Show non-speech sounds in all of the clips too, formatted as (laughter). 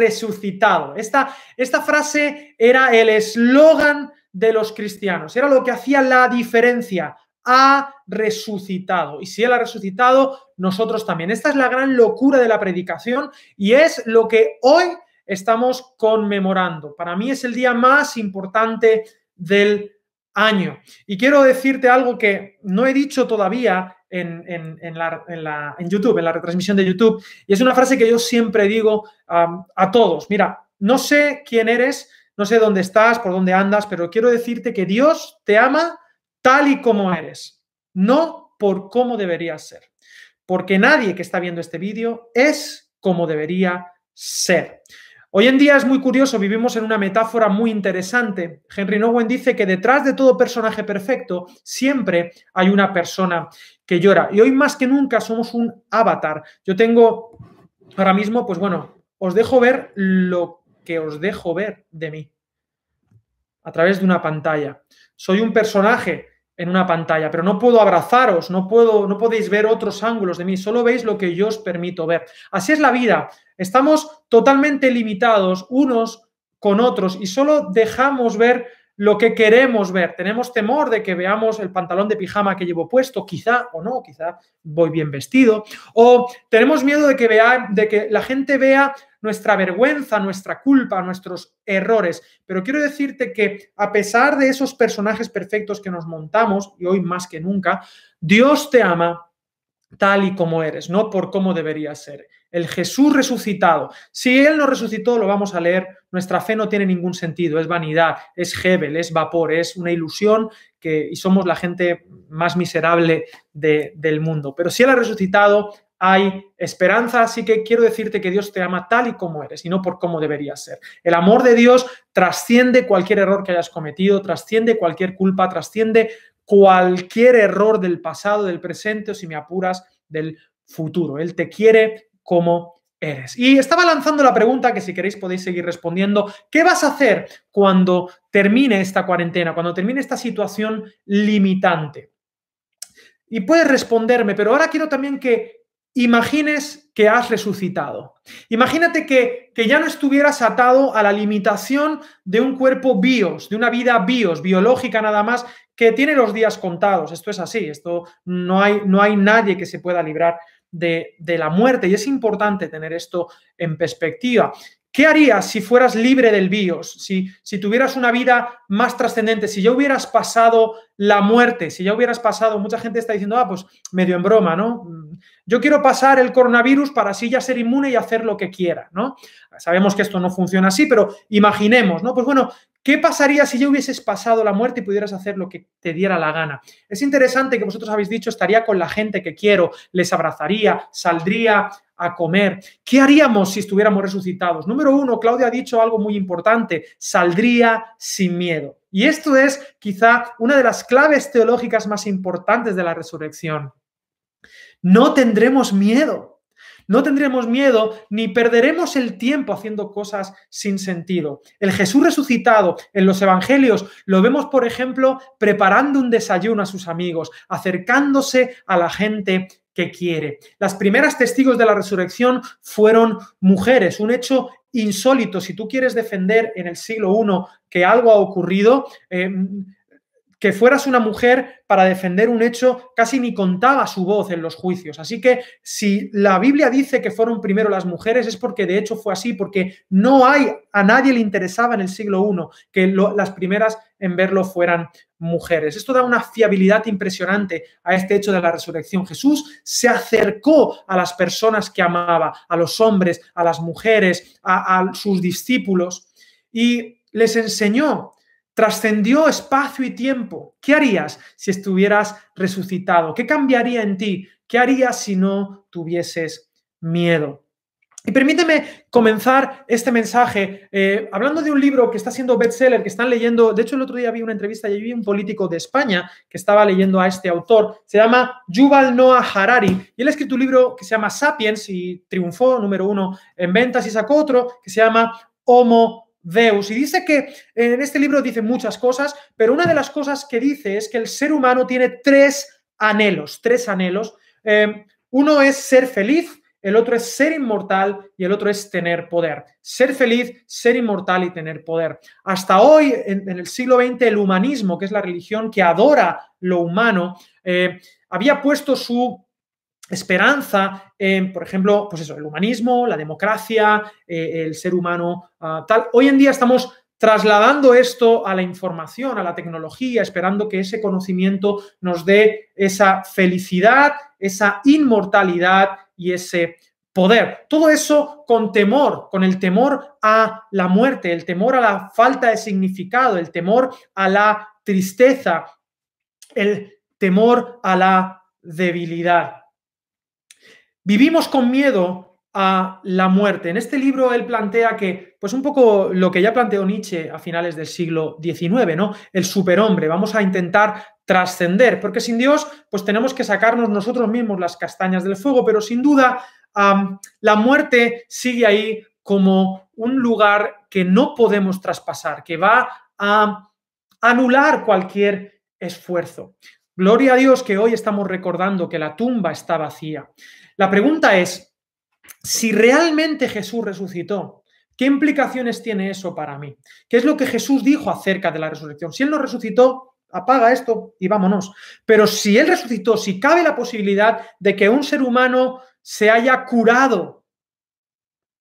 resucitado. Esta, esta frase era el eslogan de los cristianos, era lo que hacía la diferencia. Ha resucitado. Y si Él ha resucitado, nosotros también. Esta es la gran locura de la predicación y es lo que hoy estamos conmemorando. Para mí es el día más importante del año. Y quiero decirte algo que no he dicho todavía en, YouTube, en la retransmisión de YouTube, y es una frase que yo siempre digo a todos. Mira, no sé quién eres, no sé dónde estás, por dónde andas, pero quiero decirte que Dios te ama tal y como eres, no por cómo deberías ser. Porque nadie que está viendo este vídeo es como debería ser. Hoy en día es muy curioso, vivimos en una metáfora muy interesante. Henry Nowen dice que detrás de todo personaje perfecto siempre hay una persona que llora. Y hoy más que nunca somos un avatar. Yo tengo ahora mismo, pues bueno, os dejo ver lo que os dejo ver de mí a través de una pantalla. Soy un personaje en una pantalla, pero no puedo abrazaros, no, puedo, no podéis ver otros ángulos de mí, solo veis lo que yo os permito ver. Así es la vida, estamos totalmente limitados unos con otros y solo dejamos ver lo que queremos ver. Tenemos temor de que veamos el pantalón de pijama que llevo puesto, quizá o no, quizá voy bien vestido, o tenemos miedo de que, vea, de que la gente vea nuestra vergüenza, nuestra culpa, nuestros errores. Pero quiero decirte que a pesar de esos personajes perfectos que nos montamos, y hoy más que nunca, Dios te ama tal y como eres, no por cómo deberías ser el Jesús resucitado. Si Él no resucitó, lo vamos a leer, nuestra fe no tiene ningún sentido, es vanidad, es Hebel, es vapor, es una ilusión que, y somos la gente más miserable del mundo. Pero si Él ha resucitado, hay esperanza, así que quiero decirte que Dios te ama tal y como eres y no por cómo deberías ser. El amor de Dios trasciende cualquier error que hayas cometido, trasciende cualquier culpa, trasciende cualquier error del pasado, del presente o si me apuras, del futuro. Él te quiere como eres. Y estaba lanzando la pregunta que si queréis podéis seguir respondiendo. ¿Qué vas a hacer cuando termine esta cuarentena, cuando termine esta situación limitante? Y puedes responderme, pero ahora quiero también que imagines que has resucitado. Imagínate que, que, ya no estuvieras atado a la limitación de un cuerpo bios, de una vida bios, biológica nada más, que tiene los días contados. Esto es así, esto no hay, no hay nadie que se pueda librar de, la muerte. Y es importante tener esto en perspectiva. ¿Qué harías si fueras libre del bios? Si, si tuvieras una vida más trascendente, si ya hubieras pasado la muerte, si ya hubieras pasado, mucha gente está diciendo, ah, pues medio en broma, ¿no? Yo quiero pasar el coronavirus para así ya ser inmune y hacer lo que quiera, ¿no? Sabemos que esto no funciona así, pero imaginemos, ¿no? Pues bueno, ¿Qué pasaría si ya hubieses pasado la muerte y pudieras hacer lo que te diera la gana? Es interesante que vosotros habéis dicho, estaría con la gente que quiero, les abrazaría, saldría a comer. ¿Qué haríamos si estuviéramos resucitados? Número uno, Claudia ha dicho algo muy importante, saldría sin miedo. Y esto es quizá una de las claves teológicas más importantes de la resurrección. No tendremos miedo no tendremos miedo ni perderemos el tiempo haciendo cosas sin sentido. El Jesús resucitado en los evangelios lo vemos, por ejemplo, preparando un desayuno a sus amigos, acercándose a la gente que quiere. Las primeras testigos de la resurrección fueron mujeres, un hecho insólito. Si tú quieres defender en el siglo I que algo ha ocurrido, eh, que fueras una mujer para defender un hecho casi ni contaba su voz en los juicios. Así que si la Biblia dice que fueron primero las mujeres es porque de hecho fue así, porque no hay, a nadie le interesaba en el siglo I que las primeras en verlo fueran mujeres. Esto da una fiabilidad impresionante a este hecho de la resurrección. Jesús se acercó a las personas que amaba, a los hombres, a las mujeres, a, sus discípulos y les enseñó trascendió espacio y tiempo. ¿Qué harías si estuvieras resucitado? ¿Qué cambiaría en ti? ¿Qué harías si no tuvieses miedo? Y permíteme comenzar este mensaje eh, hablando de un libro que está siendo bestseller, que están leyendo, de hecho el otro día vi una entrevista y vi un político de España que estaba leyendo a este autor, se llama Yuval Noah Harari, y él ha escrito un libro que se llama Sapiens y triunfó número uno en ventas y sacó otro que se llama Homo Deus. Y dice que en este libro dice muchas cosas, pero una de las cosas que dice es que el ser humano tiene tres anhelos, tres anhelos. Eh, uno es ser feliz, el otro es ser inmortal y el otro es tener poder. Ser feliz, ser inmortal y tener poder. Hasta hoy, en, el siglo XX, el humanismo, que es la religión que adora lo humano, eh, había puesto su esperanza en, por ejemplo, pues eso, el humanismo, la democracia, eh, el ser humano, ah, tal. Hoy en día estamos trasladando esto a la información, a la tecnología, esperando que ese conocimiento nos dé esa felicidad, esa inmortalidad y ese poder. Todo eso con temor, con el temor a la muerte, el temor a la falta de significado, el temor a la tristeza, el temor a la debilidad. Vivimos con miedo a la muerte. En este libro él plantea que, pues un poco lo que ya planteó Nietzsche a finales del siglo XIX, ¿no? El superhombre, vamos a intentar trascender, porque sin Dios, pues tenemos que sacarnos nosotros mismos las castañas del fuego, pero sin duda la muerte sigue ahí como un lugar que no podemos traspasar, que va a anular cualquier esfuerzo. Gloria a Dios que hoy estamos recordando que la tumba está vacía. La pregunta es, si realmente Jesús resucitó, ¿qué implicaciones tiene eso para mí? ¿Qué es lo que Jesús dijo acerca de la resurrección? Si Él no resucitó, apaga esto y vámonos. Pero si Él resucitó, si cabe la posibilidad de que un ser humano se haya curado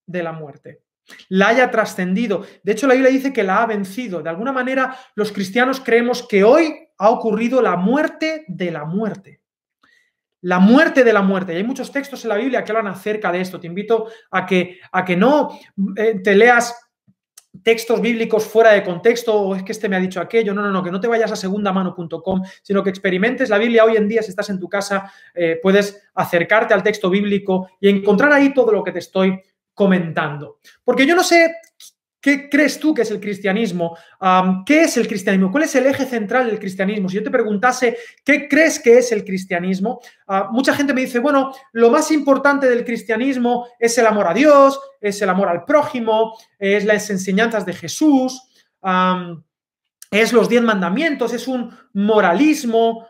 de la muerte, la haya trascendido. De hecho, la Biblia dice que la ha vencido. De alguna manera, los cristianos creemos que hoy ha ocurrido la muerte de la muerte la muerte de la muerte. Y hay muchos textos en la Biblia que hablan acerca de esto. Te invito a que, a que no eh, te leas textos bíblicos fuera de contexto o es que este me ha dicho aquello. No, no, no, que no te vayas a segundamano.com, sino que experimentes la Biblia hoy en día. Si estás en tu casa, eh, puedes acercarte al texto bíblico y encontrar ahí todo lo que te estoy comentando. Porque yo no sé ¿Qué crees tú que es el cristianismo? ¿Qué es el cristianismo? ¿Cuál es el eje central del cristianismo? Si yo te preguntase, ¿qué crees que es el cristianismo? Ah, mucha gente me dice, bueno, lo más importante del cristianismo es el amor a Dios, es el amor al prójimo, es las enseñanzas de Jesús, es los diez mandamientos, es un moralismo.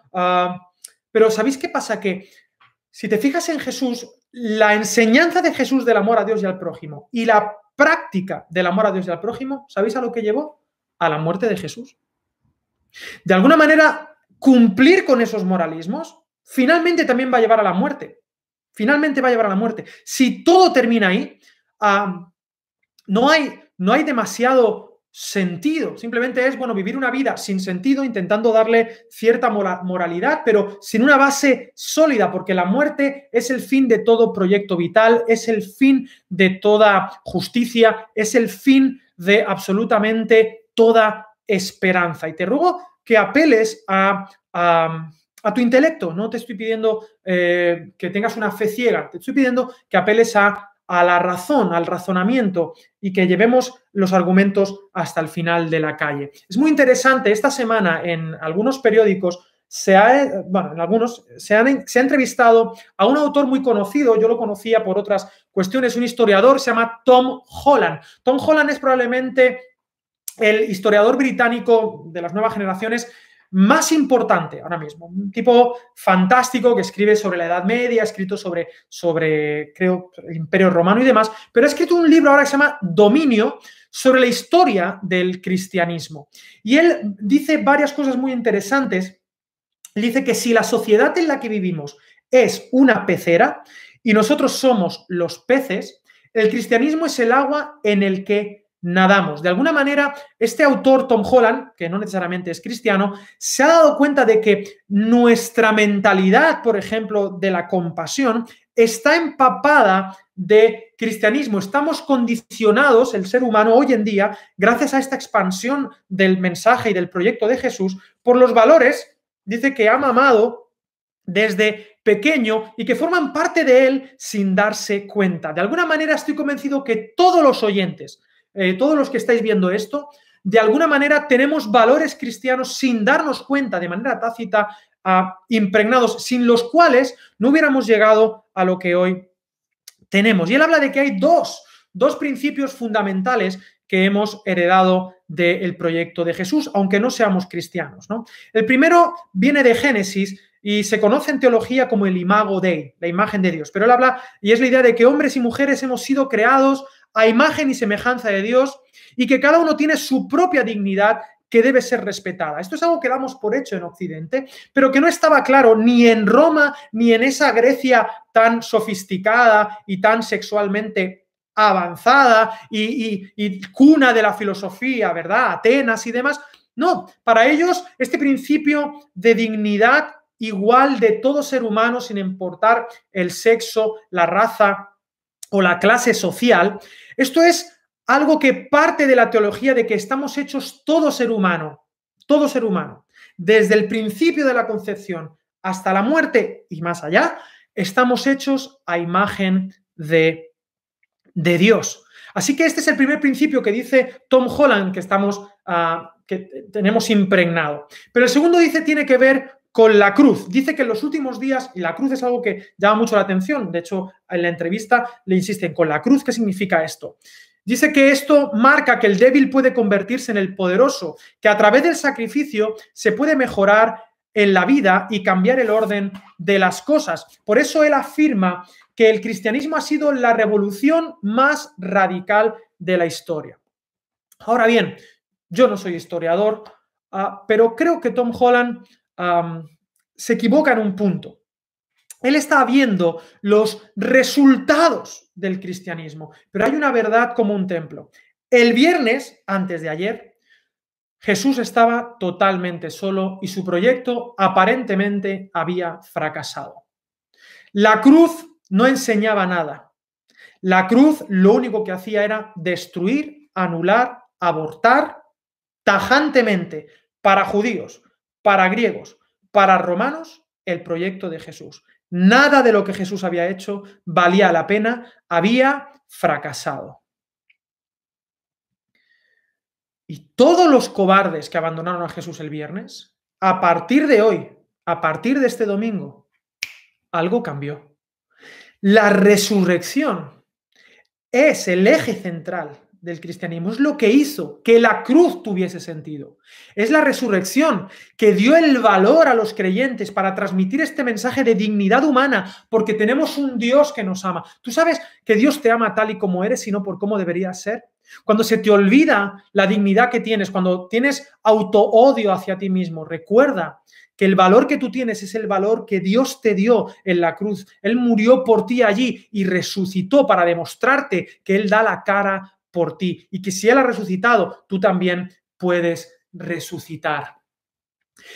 pero ¿sabéis qué pasa? Que si te fijas en Jesús, la enseñanza de Jesús del amor a Dios y al prójimo y la práctica del amor a Dios y al prójimo, ¿sabéis a lo que llevó? A la muerte de Jesús. De alguna manera, cumplir con esos moralismos finalmente también va a llevar a la muerte. Finalmente va a llevar a la muerte. Si todo termina ahí, no, hay, no hay demasiado sentido. Simplemente es, bueno, vivir una vida sin sentido, intentando darle cierta moralidad, pero sin una base sólida, porque la muerte es el fin de todo proyecto vital, es el fin de toda justicia, es el fin de absolutamente toda esperanza. Y te ruego que apeles a, a, tu intelecto. No te estoy pidiendo eh, que tengas una fe ciega, te estoy pidiendo que apeles a a la razón, al razonamiento y que llevemos los argumentos hasta el final de la calle. Es muy interesante, esta semana en algunos periódicos se ha, bueno, en algunos se, han, se ha entrevistado a un autor muy conocido, yo lo conocía por otras cuestiones, un historiador, se llama Tom Holland. Tom Holland es probablemente el historiador británico de las nuevas generaciones más importante ahora mismo. Un tipo fantástico que escribe sobre la Edad Media, ha escrito sobre, sobre, creo, el Imperio Romano y demás, pero ha escrito un libro ahora que se llama Dominio sobre la historia del cristianismo. Y él dice varias cosas muy interesantes. Dice que si la sociedad en la que vivimos es una pecera y nosotros somos los peces, el cristianismo es el agua en el que nadamos. De alguna manera, este autor, Tom Holland, que no necesariamente es cristiano, se ha dado cuenta de que nuestra mentalidad, por ejemplo, de la compasión, está empapada de cristianismo. Estamos condicionados, el ser humano hoy en día, gracias a esta expansión del mensaje y del proyecto de Jesús, por los valores, dice que ha mamado desde pequeño y que forman parte de él sin darse cuenta. De alguna manera estoy convencido que todos los oyentes, eh, todos los que estáis viendo esto, de alguna manera tenemos valores cristianos sin darnos cuenta de manera tácita, impregnados, sin los cuales no hubiéramos llegado a lo que hoy tenemos. Y él habla de que hay dos, dos principios fundamentales que hemos heredado del proyecto de Jesús, aunque no seamos cristianos. ¿no? El primero viene de Génesis y se conoce en teología como el imago Dei, la imagen de Dios. Pero él habla, y es la idea de que hombres y mujeres hemos sido creados a imagen y semejanza de Dios y que cada uno tiene su propia dignidad que debe ser respetada. Esto es algo que damos por hecho en Occidente, pero que no estaba claro ni en Roma ni en esa Grecia tan sofisticada y tan sexualmente avanzada y, cuna de la filosofía, ¿verdad? Atenas y demás. No, para ellos este principio de dignidad igual de todo ser humano, sin importar el sexo, la raza o la clase social, esto es algo que parte de la teología de que estamos hechos todo ser humano, todo ser humano, desde el principio de la concepción hasta la muerte y más allá, estamos hechos a imagen de, de Dios. Así que este es el primer principio que dice Tom Holland que estamos, ah, que tenemos impregnado. Pero el segundo dice tiene que ver con la cruz. Dice que en los últimos días, y la cruz es algo que llama mucho la atención, de hecho en la entrevista le insisten, con la cruz, ¿qué significa esto? Dice que esto marca que el débil puede convertirse en el poderoso, que a través del sacrificio se puede mejorar en la vida y cambiar el orden de las cosas. Por eso él afirma que el cristianismo ha sido la revolución más radical de la historia. Ahora bien, yo no soy historiador, ah, pero creo que Tom Holland se equivoca en un punto. Él está viendo los resultados del cristianismo, pero hay una verdad como un templo. El viernes, antes de ayer, Jesús estaba totalmente solo y su proyecto aparentemente había fracasado. La cruz no enseñaba nada. La cruz lo único que hacía era destruir, anular, abortar tajantemente para judíos, para griegos, para romanos, el proyecto de Jesús. Nada de lo que Jesús había hecho valía la pena, había fracasado. Y todos los cobardes que abandonaron a Jesús el viernes, a partir de hoy, a partir de este domingo, algo cambió. La resurrección es el eje central del cristianismo, es lo que hizo que la cruz tuviese sentido. Es la resurrección que dio el valor a los creyentes para transmitir este mensaje de dignidad humana, porque tenemos un Dios que nos ama. ¿Tú sabes que Dios te ama tal y como eres, sino por cómo deberías ser? Cuando se te olvida la dignidad que tienes, cuando tienes auto-odio hacia ti mismo, recuerda que el valor que tú tienes es el valor que Dios te dio en la cruz. Él murió por ti allí y resucitó para demostrarte que Él da la cara por ti y que si Él ha resucitado, tú también puedes resucitar.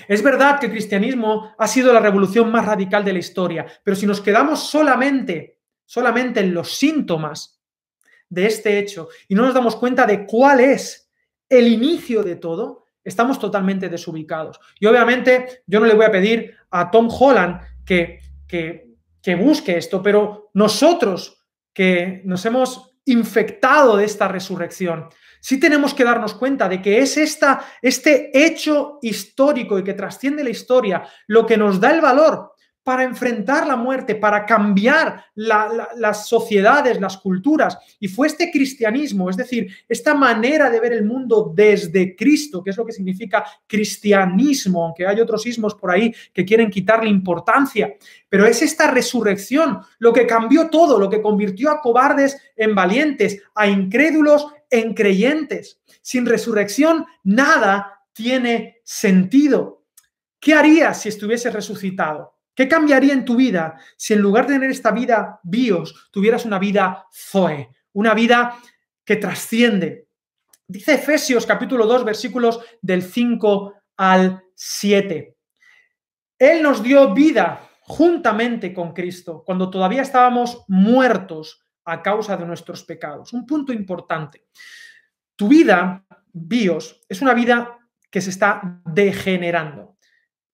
Es verdad que el cristianismo ha sido la revolución más radical de la historia, pero si nos quedamos solamente, solamente en los síntomas de este hecho y no nos damos cuenta de cuál es el inicio de todo, estamos totalmente desubicados. Y obviamente yo no le voy a pedir a Tom Holland que, que, que busque esto, pero nosotros que nos hemos infectado de esta resurrección. Sí tenemos que darnos cuenta de que es esta, este hecho histórico y que trasciende la historia lo que nos da el valor para enfrentar la muerte, para cambiar las sociedades, las culturas. Y fue este cristianismo, es decir, esta manera de ver el mundo desde Cristo, que es lo que significa cristianismo, aunque hay otros ismos por ahí que quieren quitarle importancia. Pero es esta resurrección lo que cambió todo, lo que convirtió a cobardes en valientes, a incrédulos en creyentes. Sin resurrección, nada tiene sentido. ¿Qué harías si estuviese resucitado? ¿Qué cambiaría en tu vida si en lugar de tener esta vida bios, tuvieras una vida zoe, una vida que trasciende? Dice Efesios capítulo 2 versículos del 5 al 7. Él nos dio vida juntamente con Cristo cuando todavía estábamos muertos a causa de nuestros pecados. Un punto importante. Tu vida, bios, es una vida que se está degenerando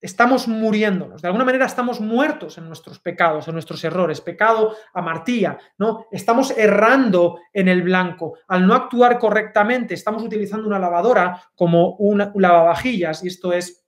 estamos muriéndonos, de alguna manera estamos muertos en nuestros pecados, en nuestros errores, pecado amartía, ¿no? Estamos errando en el blanco. Al no actuar correctamente, estamos utilizando una lavadora como un lavavajillas y esto es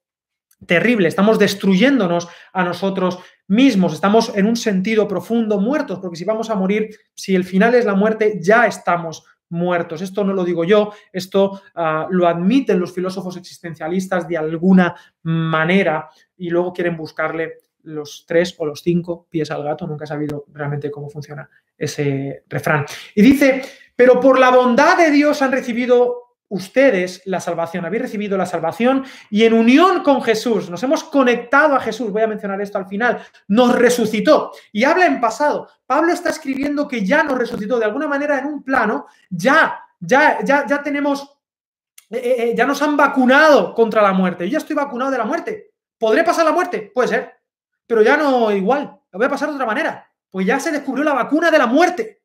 terrible, estamos destruyéndonos a nosotros mismos, estamos en un sentido profundo muertos, porque si vamos a morir, si el final es la muerte, ya estamos muertos. Esto no lo digo yo, esto ah, lo admiten los filósofos existencialistas de alguna manera y luego quieren buscarle los tres o los cinco pies al gato. Nunca he sabido realmente cómo funciona ese refrán. Y dice, pero por la bondad de Dios han recibido ustedes la salvación, habéis recibido la salvación y en unión con Jesús, nos hemos conectado a Jesús, voy a mencionar esto al final, nos resucitó y habla en pasado. Pablo está escribiendo que ya nos resucitó, de alguna manera en un plano, ya, ya, ya, ya tenemos, eh, eh, eh, ya nos han vacunado contra la muerte. Yo ya estoy vacunado de la muerte. ¿Podré pasar la muerte? Puede ser, pero ya no igual, lo voy a pasar de otra manera, pues ya se descubrió la vacuna de la muerte.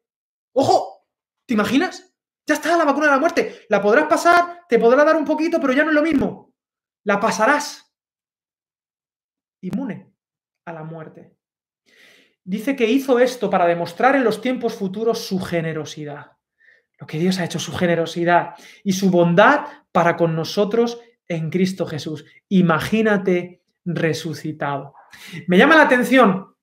Ojo, ¿te imaginas? Ya está la vacuna de la muerte. La podrás pasar, te podrá dar un poquito, pero ya no es lo mismo. La pasarás. Inmune a la muerte. Dice que hizo esto para demostrar en los tiempos futuros su generosidad. Lo que Dios ha hecho, su generosidad y su bondad para con nosotros en Cristo Jesús. Imagínate resucitado. Me llama la atención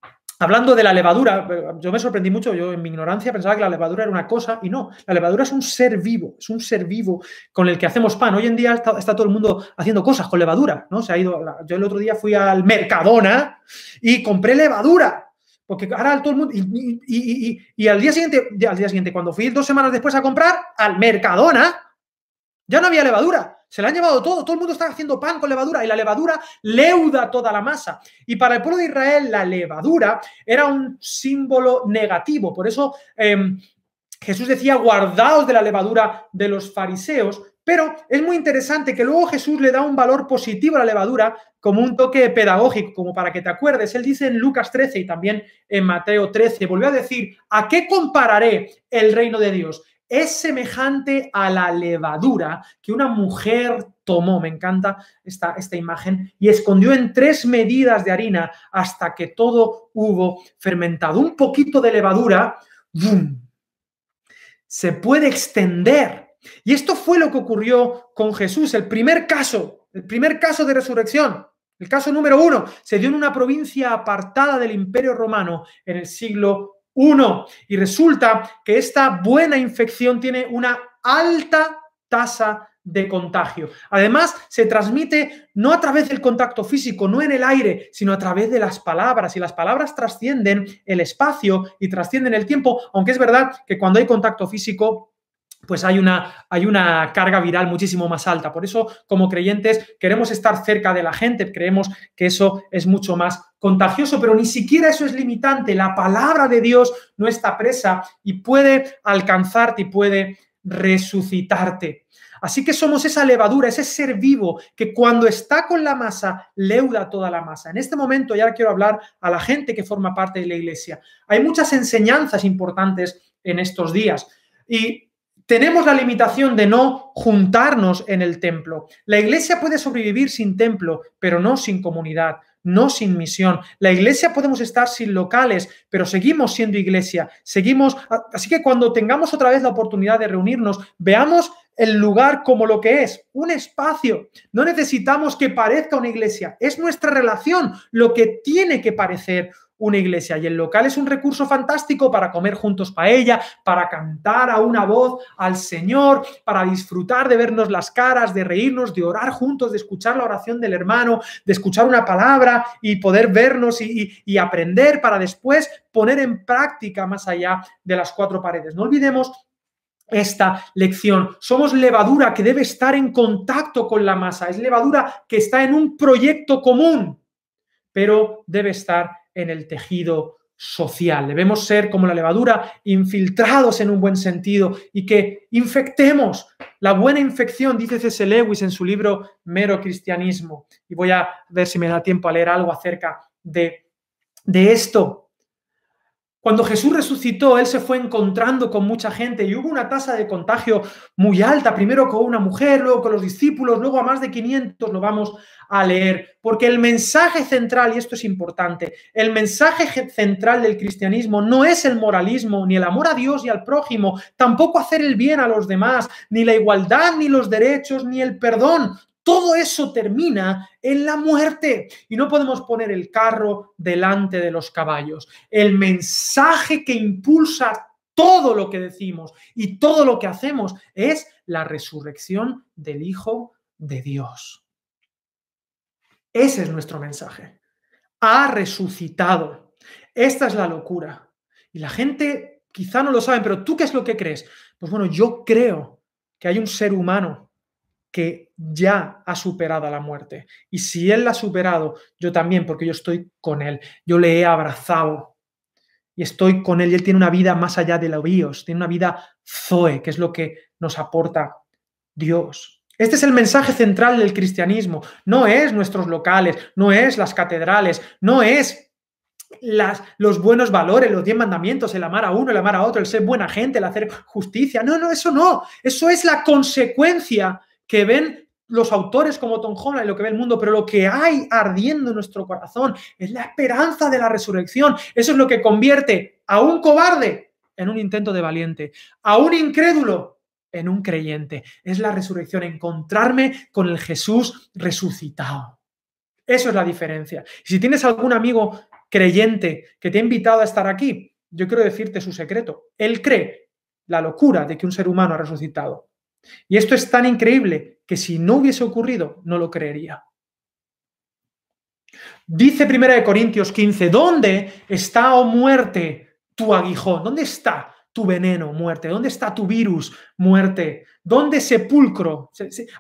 Hablando de la levadura, yo me sorprendí mucho, yo en mi ignorancia pensaba que la levadura era una cosa y no, la levadura es un ser vivo, es un ser vivo con el que hacemos pan. Hoy en día está, todo el mundo haciendo cosas con levadura, ¿no? Se ha ido, yo el otro día fui al Mercadona y compré levadura, porque ahora todo el mundo, y, al día siguiente, al día siguiente, cuando fui dos semanas después a comprar, al Mercadona, ya no había levadura. Se le han llevado todo, todo el mundo está haciendo pan con levadura y la levadura leuda toda la masa. Y para el pueblo de Israel la levadura era un símbolo negativo. Por eso em, Jesús decía, guardaos de la levadura de los fariseos. Pero es muy interesante que luego Jesús le da un valor positivo a la levadura como un toque pedagógico, como para que te acuerdes. Él dice en Lucas 13 y también en Mateo 13, volvió a decir, ¿a qué compararé el reino de Dios? Es semejante a la levadura que una mujer tomó, me encanta esta, esta, imagen, y escondió en tres medidas de harina hasta que todo hubo fermentado. Un poquito de levadura, se puede extender. Y esto fue lo que ocurrió con Jesús, el primer caso, el primer caso de resurrección. El caso número uno se dio en una provincia apartada del Imperio Romano en el siglo uno. Y resulta que esta buena infección tiene una alta tasa de contagio. Además, se transmite no a través del contacto físico, no en el aire, sino a través de las palabras. Y las palabras trascienden el espacio y trascienden el tiempo, aunque es verdad que cuando hay contacto físico pues hay una, hay una, carga viral muchísimo más alta. Por eso, como creyentes, queremos estar cerca de la gente, creemos que eso es mucho más contagioso, pero ni siquiera eso es limitante. La palabra de Dios no está presa y puede alcanzarte y puede resucitarte. Así que somos esa levadura, ese ser vivo que cuando está con la masa, leuda toda la masa. En este momento ya quiero hablar a la gente que forma parte de la iglesia. Hay muchas enseñanzas importantes en estos días. Y tenemos la limitación de no juntarnos en el templo. La iglesia puede sobrevivir sin templo, pero no sin comunidad, no sin misión. La iglesia podemos estar sin locales, pero seguimos siendo iglesia. Seguimos, así que cuando tengamos otra vez la oportunidad de reunirnos, veamos el lugar como lo que es, un espacio. No necesitamos que parezca una iglesia, es nuestra relación lo que tiene que parecer una iglesia y el local es un recurso fantástico para comer juntos paella, para cantar a una voz al Señor, para disfrutar de vernos las caras, de reírnos, de orar juntos, de escuchar la oración del hermano, de escuchar una palabra y poder vernos y, aprender para después poner en práctica más allá de las cuatro paredes. No olvidemos esta lección. Somos levadura que debe estar en contacto con la masa. Es levadura que está en un proyecto común, pero debe estar en el tejido social. Debemos ser como la levadura, infiltrados en un buen sentido y que infectemos. La buena infección, dice C.S. Lewis en su libro Mero Cristianismo. Y voy a ver si me da tiempo a leer algo acerca de, de esto. Cuando Jesús resucitó, Él se fue encontrando con mucha gente y hubo una tasa de contagio muy alta, primero con una mujer, luego con los discípulos, luego a más de 500 lo vamos a leer, porque el mensaje central, y esto es importante, el mensaje central del cristianismo no es el moralismo, ni el amor a Dios y al prójimo, tampoco hacer el bien a los demás, ni la igualdad, ni los derechos, ni el perdón. Todo eso termina en la muerte y no podemos poner el carro delante de los caballos. El mensaje que impulsa todo lo que decimos y todo lo que hacemos es la resurrección del Hijo de Dios. Ese es nuestro mensaje. ha resucitado. Esta es la locura. Y la gente quizá no lo sabe, pero ¿tú qué es lo que crees? Pues bueno, yo creo que hay un ser humano que ya ha superado la muerte. Y si Él la ha superado, yo también, porque yo estoy con Él. Yo le he abrazado y estoy con Él y Él tiene una vida más allá de los bios, tiene una vida zoe, que es lo que nos aporta Dios. Este es el mensaje central del cristianismo. No es nuestros locales, no es las catedrales, no es las, los buenos valores, los diez mandamientos, el amar a uno, el amar a otro, el ser buena gente, el hacer justicia. No, no, eso no. Eso es la consecuencia que ven los autores como Tom Holland y lo que ve el mundo, pero lo que hay ardiendo en nuestro corazón es la esperanza de la resurrección. Eso es lo que convierte a un cobarde en un intento de valiente, a un incrédulo en un creyente. Es la resurrección, encontrarme con el Jesús resucitado. Eso es la diferencia. Si tienes algún amigo creyente que te ha invitado a estar aquí, yo quiero decirte su secreto. Él cree la locura de que un ser humano ha resucitado. Y esto es tan increíble que si no hubiese ocurrido, no lo creería. Dice 1 Corintios 15, ¿dónde está, oh muerte, tu aguijón? ¿Dónde está tu veneno, muerte? ¿Dónde está tu virus, muerte? ¿Dónde sepulcro?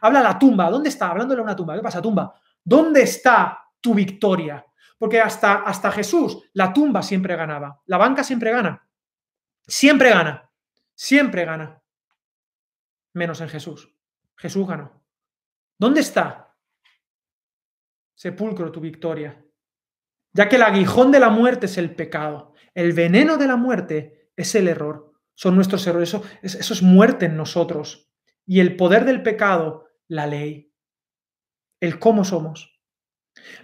habla la tumba, ¿dónde está? Hablándole a una tumba, ¿qué pasa, tumba? ¿Dónde está tu victoria? Porque hasta, hasta Jesús, la tumba siempre ganaba, la banca siempre gana, siempre gana, siempre gana menos en Jesús. Jesús ganó. ¿Dónde está? Sepulcro tu victoria. Ya que el aguijón de la muerte es el pecado, el veneno de la muerte es el error. Son nuestros errores. Eso, eso es muerte en nosotros. Y el poder del pecado, la ley. El cómo somos.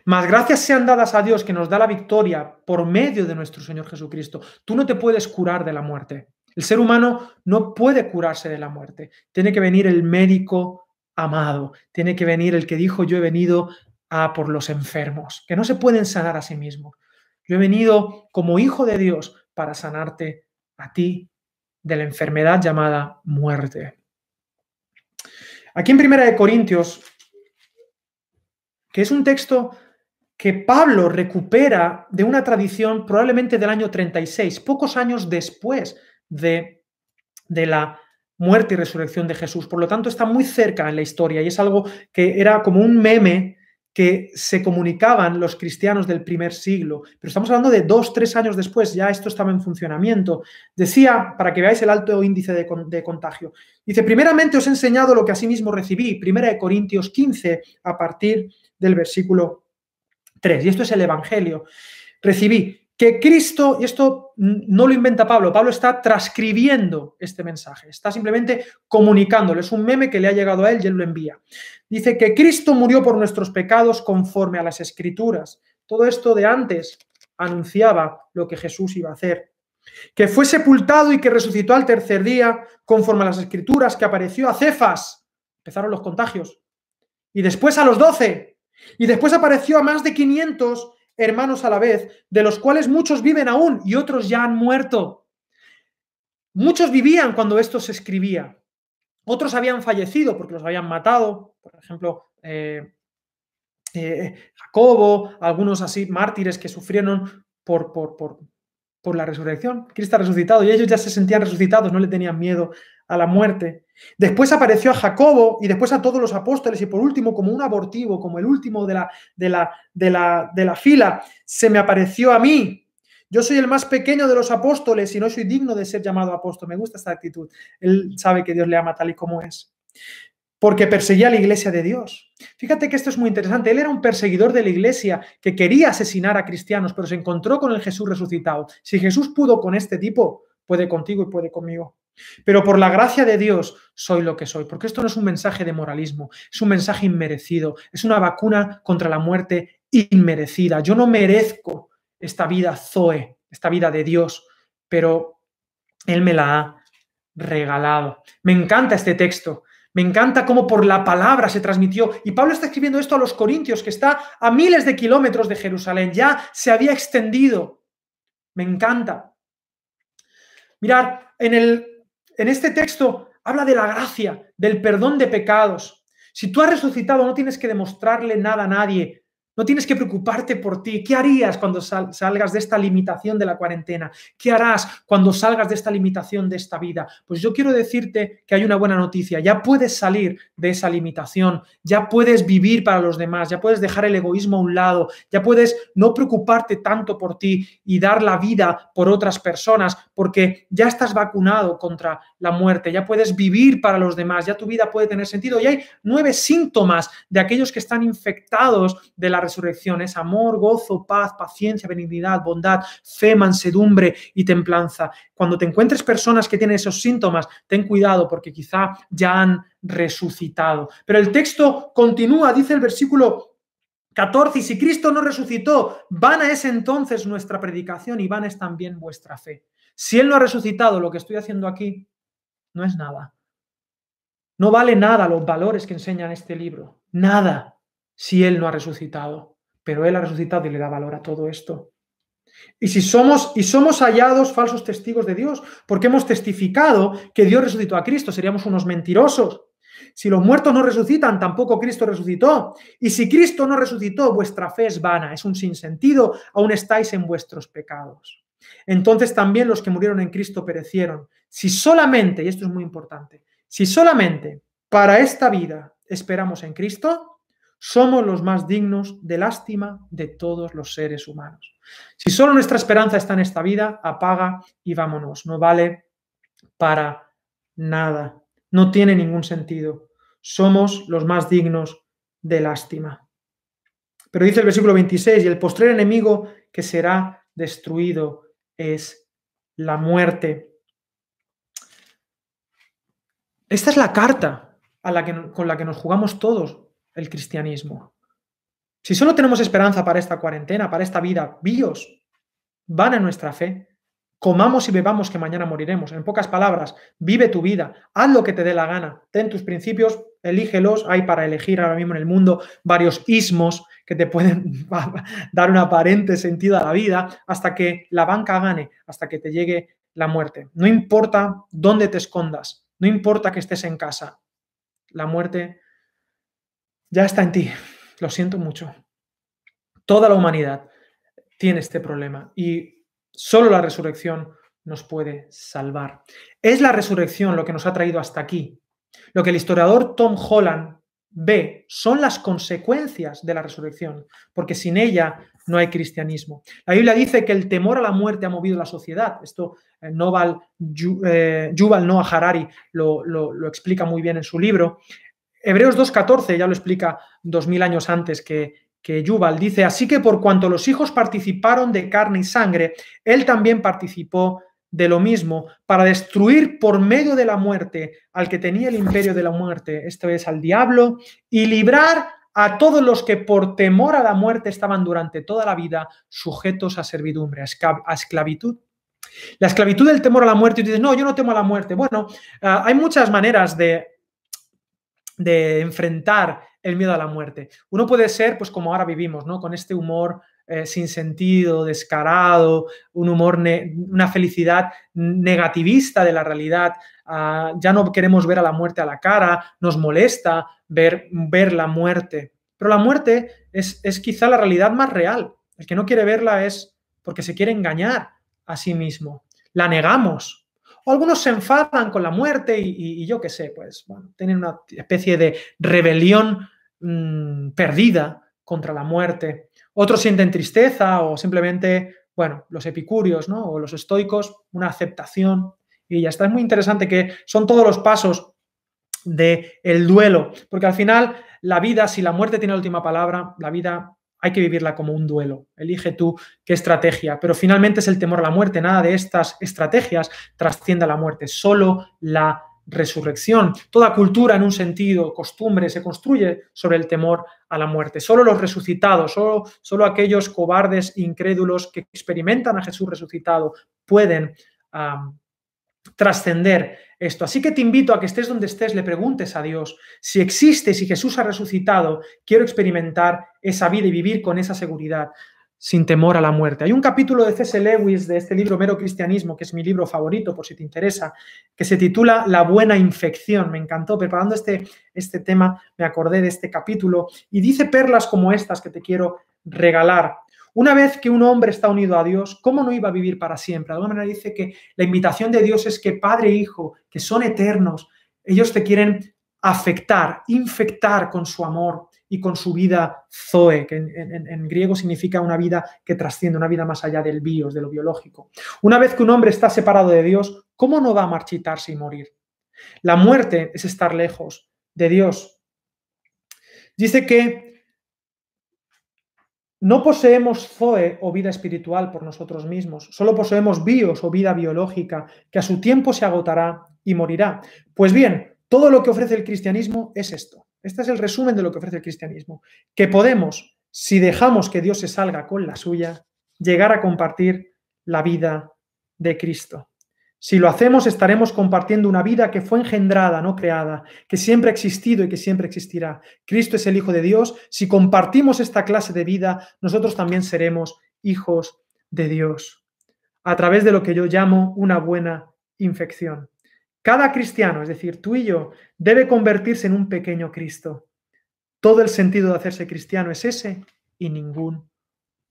Más gracias sean dadas a Dios que nos da la victoria por medio de nuestro Señor Jesucristo. Tú no te puedes curar de la muerte. El ser humano no puede curarse de la muerte. Tiene que venir el médico amado, tiene que venir el que dijo yo he venido a por los enfermos, que no se pueden sanar a sí mismos. Yo he venido como hijo de Dios para sanarte a ti de la enfermedad llamada muerte. Aquí en Primera de Corintios, que es un texto que Pablo recupera de una tradición probablemente del año 36, pocos años después de, de la muerte y resurrección de Jesús. Por lo tanto, está muy cerca en la historia y es algo que era como un meme que se comunicaban los cristianos del primer siglo. Pero estamos hablando de dos, tres años después, ya esto estaba en funcionamiento. Decía, para que veáis el alto índice de, de contagio, dice, primeramente os he enseñado lo que asimismo recibí, primera de Corintios 15, a partir del versículo 3. Y esto es el Evangelio. Recibí que Cristo, y esto no lo inventa Pablo, Pablo está transcribiendo este mensaje, está simplemente comunicándolo, es un meme que le ha llegado a él y él lo envía. Dice que Cristo murió por nuestros pecados conforme a las escrituras. Todo esto de antes anunciaba lo que Jesús iba a hacer. Que fue sepultado y que resucitó al tercer día conforme a las escrituras, que apareció a Cefas, empezaron los contagios, y después a los doce, y después apareció a más de 500 hermanos a la vez, de los cuales muchos viven aún y otros ya han muerto. Muchos vivían cuando esto se escribía. Otros habían fallecido porque los habían matado. Por ejemplo, eh, eh, Jacobo, algunos así mártires que sufrieron por, por, por, por la resurrección. Cristo ha resucitado y ellos ya se sentían resucitados, no le tenían miedo a la muerte. Después apareció a Jacobo y después a todos los apóstoles y por último, como un abortivo, como el último de la, de la, de la, de la fila, se me apareció a mí. Yo soy el más pequeño de los apóstoles y no soy digno de ser llamado apóstol. Me gusta esta actitud. Él sabe que Dios le ama tal y como es. Porque perseguía a la iglesia de Dios. Fíjate que esto es muy interesante. Él era un perseguidor de la iglesia que quería asesinar a cristianos, pero se encontró con el Jesús resucitado. Si Jesús pudo con este tipo, puede contigo y puede conmigo. Pero por la gracia de Dios soy lo que soy, porque esto no es un mensaje de moralismo, es un mensaje inmerecido, es una vacuna contra la muerte inmerecida. Yo no merezco esta vida Zoe, esta vida de Dios, pero Él me la ha regalado. Me encanta este texto, me encanta cómo por la palabra se transmitió. Y Pablo está escribiendo esto a los Corintios, que está a miles de kilómetros de Jerusalén, ya se había extendido. Me encanta. Mirad, en el en este texto habla de la gracia, del perdón de pecados. Si tú has resucitado, no tienes que demostrarle nada a nadie. No tienes que preocuparte por ti. ¿Qué harías cuando salgas de esta limitación de la cuarentena? ¿Qué harás cuando salgas de esta limitación de esta vida? Pues yo quiero decirte que hay una buena noticia. Ya puedes salir de esa limitación, ya puedes vivir para los demás, ya puedes dejar el egoísmo a un lado, ya puedes no preocuparte tanto por ti y dar la vida por otras personas, porque ya estás vacunado contra la muerte, ya puedes vivir para los demás, ya tu vida puede tener sentido. Y hay nueve síntomas de aquellos que están infectados de la resurrección. Es amor, gozo, paz, paciencia, benignidad, bondad, fe, mansedumbre y templanza. Cuando te encuentres personas que tienen esos síntomas, ten cuidado porque quizá ya han resucitado. Pero el texto continúa, dice el versículo 14, y si Cristo no resucitó, vana es entonces nuestra predicación y vana es también vuestra fe. Si Él no ha resucitado, lo que estoy haciendo aquí no es nada. No vale nada los valores que enseñan este libro. Nada si Él no ha resucitado. Pero Él ha resucitado y le da valor a todo esto. Y si somos y somos hallados falsos testigos de Dios, porque hemos testificado que Dios resucitó a Cristo, seríamos unos mentirosos. Si los muertos no resucitan, tampoco Cristo resucitó. Y si Cristo no resucitó, vuestra fe es vana, es un sinsentido, aún estáis en vuestros pecados. Entonces también los que murieron en Cristo perecieron. Si solamente, y esto es muy importante, si solamente para esta vida esperamos en Cristo, somos los más dignos de lástima de todos los seres humanos. Si solo nuestra esperanza está en esta vida, apaga y vámonos. No vale para nada. No tiene ningún sentido. Somos los más dignos de lástima. Pero dice el versículo 26, y el postrer enemigo que será destruido es la muerte. Esta es la carta con la que nos jugamos todos el cristianismo. Si solo tenemos esperanza para esta cuarentena, para esta vida, bios, van a nuestra fe. Comamos y bebamos que mañana moriremos. En pocas palabras, vive tu vida, haz lo que te dé la gana, ten tus principios, elígelos. Hay para elegir ahora mismo en el mundo varios ismos que te pueden (laughs) dar un aparente sentido a la vida hasta que la banca gane, hasta que te llegue la muerte. No importa dónde te escondas, no importa que estés en casa, la muerte ya está en ti. Lo siento mucho. Toda la humanidad tiene este problema y Solo la resurrección nos puede salvar. Es la resurrección lo que nos ha traído hasta aquí. Lo que el historiador Tom Holland ve son las consecuencias de la resurrección, porque sin ella no hay cristianismo. La Biblia dice que el temor a la muerte ha movido la sociedad. Esto eh, Noval, eh, Yuval Noah Harari lo, lo explica muy bien en su libro. Hebreos 2.14 ya lo explica dos mil años antes que, que Yuval dice, así que por cuanto los hijos participaron de carne y sangre, él también participó de lo mismo para destruir por medio de la muerte al que tenía el imperio de la muerte, esto es al diablo, y librar a todos los que por temor a la muerte estaban durante toda la vida sujetos a servidumbre, a esclavitud. La esclavitud del temor a la muerte, y dices, no, yo no temo a la muerte. Bueno, ah, hay muchas maneras de, de enfrentar el miedo a la muerte. Uno puede ser, pues como ahora vivimos, ¿no? Con este humor eh, sin sentido, descarado, un humor, una felicidad negativista de la realidad. Ah, ya no queremos ver a la muerte a la cara, nos molesta ver, ver la muerte. Pero la muerte es, es quizá la realidad más real. El que no quiere verla es porque se quiere engañar a sí mismo. La negamos, algunos se enfadan con la muerte y, yo qué sé, pues bueno, tienen una especie de rebelión mm, perdida contra la muerte. Otros sienten tristeza o simplemente, bueno, los epicúreos, ¿no? O los estoicos, una aceptación y ya está. Es muy interesante que son todos los pasos del el duelo, porque al final la vida, si la muerte tiene la última palabra, la vida hay que vivirla como un duelo. Elige tú qué estrategia. Pero finalmente es el temor a la muerte. Nada de estas estrategias trasciende a la muerte. Solo la resurrección. Toda cultura en un sentido, costumbre, se construye sobre el temor a la muerte. Solo los resucitados, solo, solo aquellos cobardes, incrédulos que experimentan a Jesús resucitado pueden trascender esto. Así que te invito a que estés donde estés, le preguntes a Dios si existe, si Jesús ha resucitado, quiero experimentar esa vida y vivir con esa seguridad sin temor a la muerte. Hay un capítulo de C.S. Lewis de este libro Mero Cristianismo, que es mi libro favorito, por si te interesa, que se titula La buena infección. Me encantó. Preparando este, este tema, me acordé de este capítulo y dice perlas como estas que te quiero regalar. Una vez que un hombre está unido a Dios, ¿cómo no iba a vivir para siempre? De alguna manera dice que la invitación de Dios es que Padre e Hijo, que son eternos, ellos te quieren afectar, infectar con su amor y con su vida zoe, que en, griego significa una vida que trasciende, una vida más allá del bios, de lo biológico. Una vez que un hombre está separado de Dios, ¿cómo no va a marchitarse y morir? La muerte es estar lejos de Dios. Dice que no poseemos zoe o vida espiritual por nosotros mismos, solo poseemos bios o vida biológica, que a su tiempo se agotará y morirá. Pues bien, todo lo que ofrece el cristianismo es esto. Este es el resumen de lo que ofrece el cristianismo. Que podemos, si dejamos que Dios se salga con la suya, llegar a compartir la vida de Cristo. Si lo hacemos, estaremos compartiendo una vida que fue engendrada, no creada, que siempre ha existido y que siempre existirá. Cristo es el Hijo de Dios. Si compartimos esta clase de vida, nosotros también seremos hijos de Dios, a través de lo que yo llamo una buena infección. Cada cristiano, es decir, tú y yo, debe convertirse en un pequeño Cristo. Todo el sentido de hacerse cristiano es ese y ningún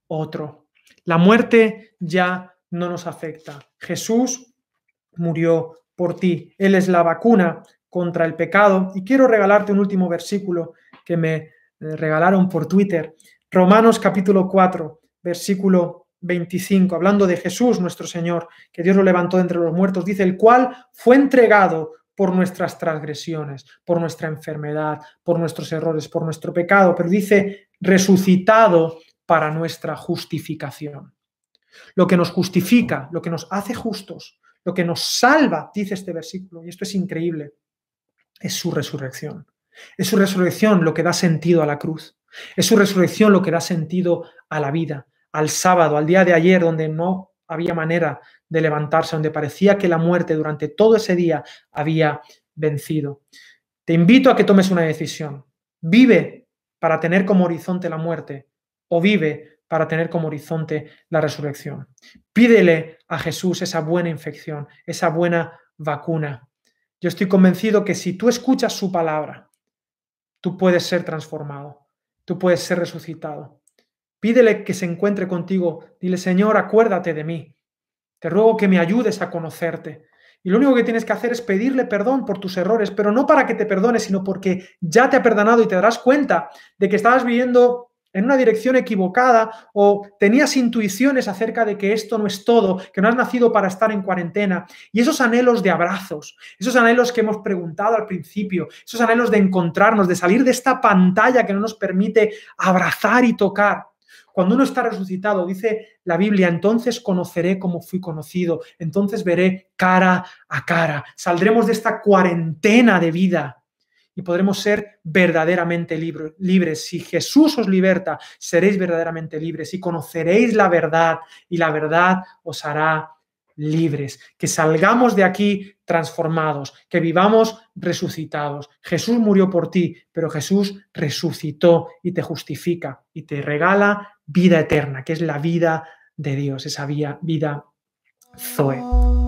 otro. La muerte ya no nos afecta. Jesús murió por ti. Él es la vacuna contra el pecado. Y quiero regalarte un último versículo que me eh, regalaron por Twitter. Romanos capítulo 4, versículo 25, hablando de Jesús nuestro Señor, que Dios lo levantó entre los muertos, dice, el cual fue entregado por nuestras transgresiones, por nuestra enfermedad, por nuestros errores, por nuestro pecado, pero dice, resucitado para nuestra justificación. Lo que nos justifica, lo que nos hace justos, lo que nos salva, dice este versículo, y esto es increíble, es su resurrección. Es su resurrección lo que da sentido a la cruz. Es su resurrección lo que da sentido a la vida al sábado, al día de ayer, donde no había manera de levantarse, donde parecía que la muerte durante todo ese día había vencido. Te invito a que tomes una decisión. Vive para tener como horizonte la muerte o vive para tener como horizonte la resurrección. Pídele a Jesús esa buena infección, esa buena vacuna. Yo estoy convencido que si tú escuchas su palabra, tú puedes ser transformado, tú puedes ser resucitado. Pídele que se encuentre contigo. Dile, Señor, acuérdate de mí. Te ruego que me ayudes a conocerte. Y lo único que tienes que hacer es pedirle perdón por tus errores, pero no para que te perdone, sino porque ya te ha perdonado y te darás cuenta de que estabas viviendo en una dirección equivocada o tenías intuiciones acerca de que esto no es todo, que no has nacido para estar en cuarentena. Y esos anhelos de abrazos, esos anhelos que hemos preguntado al principio, esos anhelos de encontrarnos, de salir de esta pantalla que no nos permite abrazar y tocar. Cuando uno está resucitado, dice la Biblia, entonces conoceré como fui conocido, entonces veré cara a cara. Saldremos de esta cuarentena de vida y podremos ser verdaderamente libres. Si Jesús os liberta, seréis verdaderamente libres y conoceréis la verdad y la verdad os hará libres, que salgamos de aquí transformados, que vivamos resucitados. Zoe murió por ti, pero Jesús resucitó y te justifica y te regala vida eterna, que es la vida de Dios, esa vida Zoe.